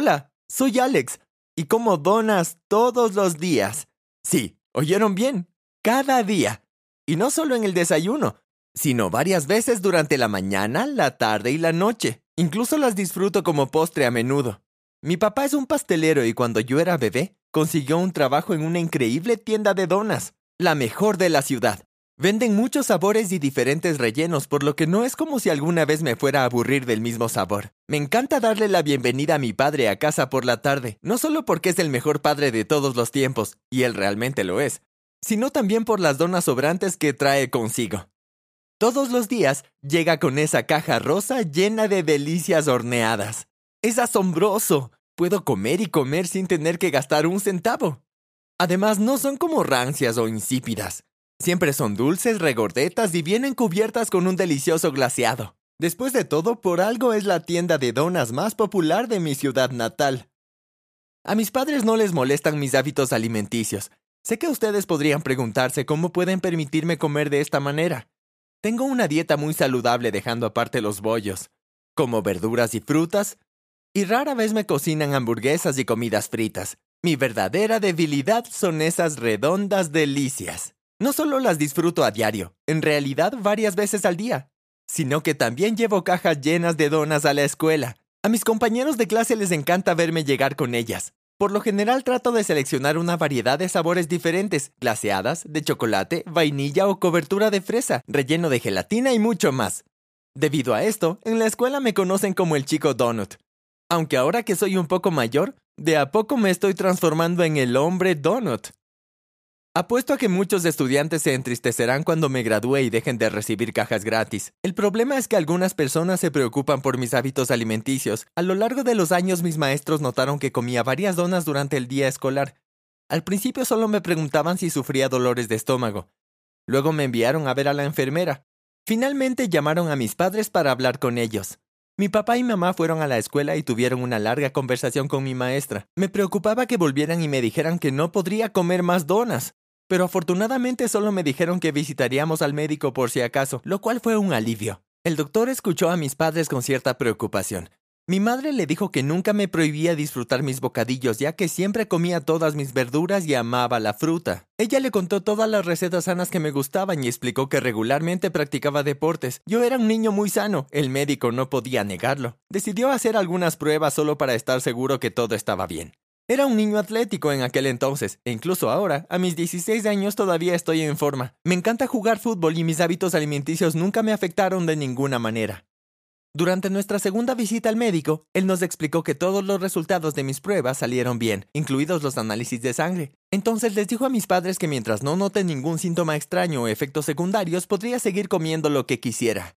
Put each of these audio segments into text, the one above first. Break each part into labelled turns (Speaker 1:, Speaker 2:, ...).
Speaker 1: Hola, soy Alex y como donas todos los días. Sí, oyeron bien, cada día. Y no solo en el desayuno, sino varias veces durante la mañana, la tarde y la noche. Incluso las disfruto como postre a menudo. Mi papá es un pastelero y cuando yo era bebé, consiguió un trabajo en una increíble tienda de donas, la mejor de la ciudad. Venden muchos sabores y diferentes rellenos, por lo que no es como si alguna vez me fuera a aburrir del mismo sabor. Me encanta darle la bienvenida a mi padre a casa por la tarde, no solo porque es el mejor padre de todos los tiempos, y él realmente lo es, sino también por las donas sobrantes que trae consigo. Todos los días llega con esa caja rosa llena de delicias horneadas. Es asombroso. Puedo comer y comer sin tener que gastar un centavo. Además, no son como rancias o insípidas. Siempre son dulces, regordetas y vienen cubiertas con un delicioso glaseado. Después de todo, por algo es la tienda de donas más popular de mi ciudad natal. A mis padres no les molestan mis hábitos alimenticios. Sé que ustedes podrían preguntarse cómo pueden permitirme comer de esta manera. Tengo una dieta muy saludable dejando aparte los bollos. Como verduras y frutas, y rara vez me cocinan hamburguesas y comidas fritas. Mi verdadera debilidad son esas redondas delicias. No solo las disfruto a diario, en realidad varias veces al día, sino que también llevo cajas llenas de donas a la escuela. A mis compañeros de clase les encanta verme llegar con ellas. Por lo general trato de seleccionar una variedad de sabores diferentes, glaseadas, de chocolate, vainilla o cobertura de fresa, relleno de gelatina y mucho más. Debido a esto, en la escuela me conocen como el chico donut. Aunque ahora que soy un poco mayor, de a poco me estoy transformando en el hombre donut. Apuesto a que muchos estudiantes se entristecerán cuando me gradúe y dejen de recibir cajas gratis. El problema es que algunas personas se preocupan por mis hábitos alimenticios. A lo largo de los años mis maestros notaron que comía varias donas durante el día escolar. Al principio solo me preguntaban si sufría dolores de estómago. Luego me enviaron a ver a la enfermera. Finalmente llamaron a mis padres para hablar con ellos. Mi papá y mamá fueron a la escuela y tuvieron una larga conversación con mi maestra. Me preocupaba que volvieran y me dijeran que no podría comer más donas pero afortunadamente solo me dijeron que visitaríamos al médico por si acaso, lo cual fue un alivio. El doctor escuchó a mis padres con cierta preocupación. Mi madre le dijo que nunca me prohibía disfrutar mis bocadillos, ya que siempre comía todas mis verduras y amaba la fruta. Ella le contó todas las recetas sanas que me gustaban y explicó que regularmente practicaba deportes. Yo era un niño muy sano, el médico no podía negarlo. Decidió hacer algunas pruebas solo para estar seguro que todo estaba bien. Era un niño atlético en aquel entonces, e incluso ahora, a mis 16 años todavía estoy en forma. Me encanta jugar fútbol y mis hábitos alimenticios nunca me afectaron de ninguna manera. Durante nuestra segunda visita al médico, él nos explicó que todos los resultados de mis pruebas salieron bien, incluidos los análisis de sangre. Entonces les dijo a mis padres que mientras no noten ningún síntoma extraño o efectos secundarios, podría seguir comiendo lo que quisiera.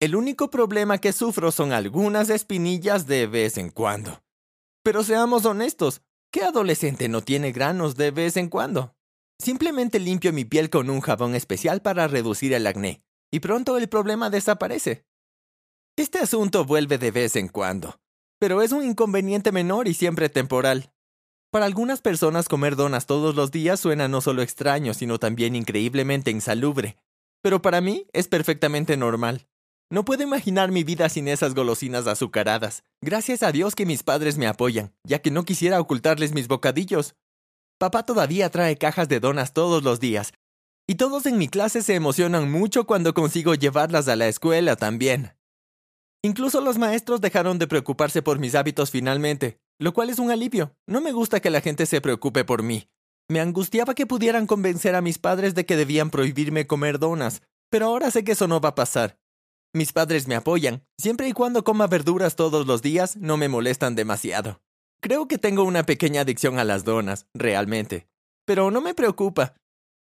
Speaker 1: El único problema que sufro son algunas espinillas de vez en cuando. Pero seamos honestos, ¿qué adolescente no tiene granos de vez en cuando? Simplemente limpio mi piel con un jabón especial para reducir el acné, y pronto el problema desaparece. Este asunto vuelve de vez en cuando, pero es un inconveniente menor y siempre temporal. Para algunas personas comer donas todos los días suena no solo extraño, sino también increíblemente insalubre, pero para mí es perfectamente normal. No puedo imaginar mi vida sin esas golosinas azucaradas. Gracias a Dios que mis padres me apoyan, ya que no quisiera ocultarles mis bocadillos. Papá todavía trae cajas de donas todos los días, y todos en mi clase se emocionan mucho cuando consigo llevarlas a la escuela también. Incluso los maestros dejaron de preocuparse por mis hábitos finalmente, lo cual es un alivio. No me gusta que la gente se preocupe por mí. Me angustiaba que pudieran convencer a mis padres de que debían prohibirme comer donas, pero ahora sé que eso no va a pasar. Mis padres me apoyan. Siempre y cuando coma verduras todos los días, no me molestan demasiado. Creo que tengo una pequeña adicción a las donas, realmente. Pero no me preocupa.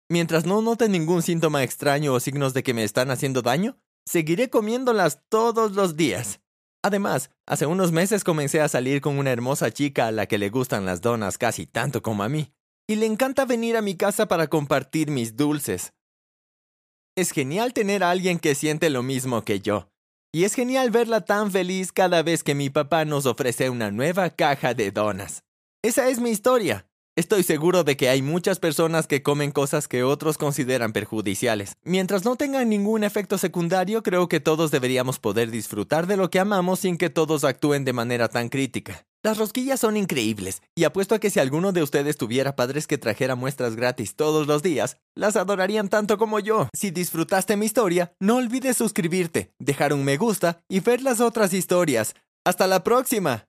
Speaker 1: Mientras no note ningún síntoma extraño o signos de que me están haciendo daño, seguiré comiéndolas todos los días. Además, hace unos meses comencé a salir con una hermosa chica a la que le gustan las donas casi tanto como a mí, y le encanta venir a mi casa para compartir mis dulces. Es genial tener a alguien que siente lo mismo que yo. Y es genial verla tan feliz cada vez que mi papá nos ofrece una nueva caja de donas. Esa es mi historia. Estoy seguro de que hay muchas personas que comen cosas que otros consideran perjudiciales. Mientras no tengan ningún efecto secundario, creo que todos deberíamos poder disfrutar de lo que amamos sin que todos actúen de manera tan crítica. Las rosquillas son increíbles, y apuesto a que si alguno de ustedes tuviera padres que trajera muestras gratis todos los días, las adorarían tanto como yo. Si disfrutaste mi historia, no olvides suscribirte, dejar un me gusta y ver las otras historias. ¡Hasta la próxima!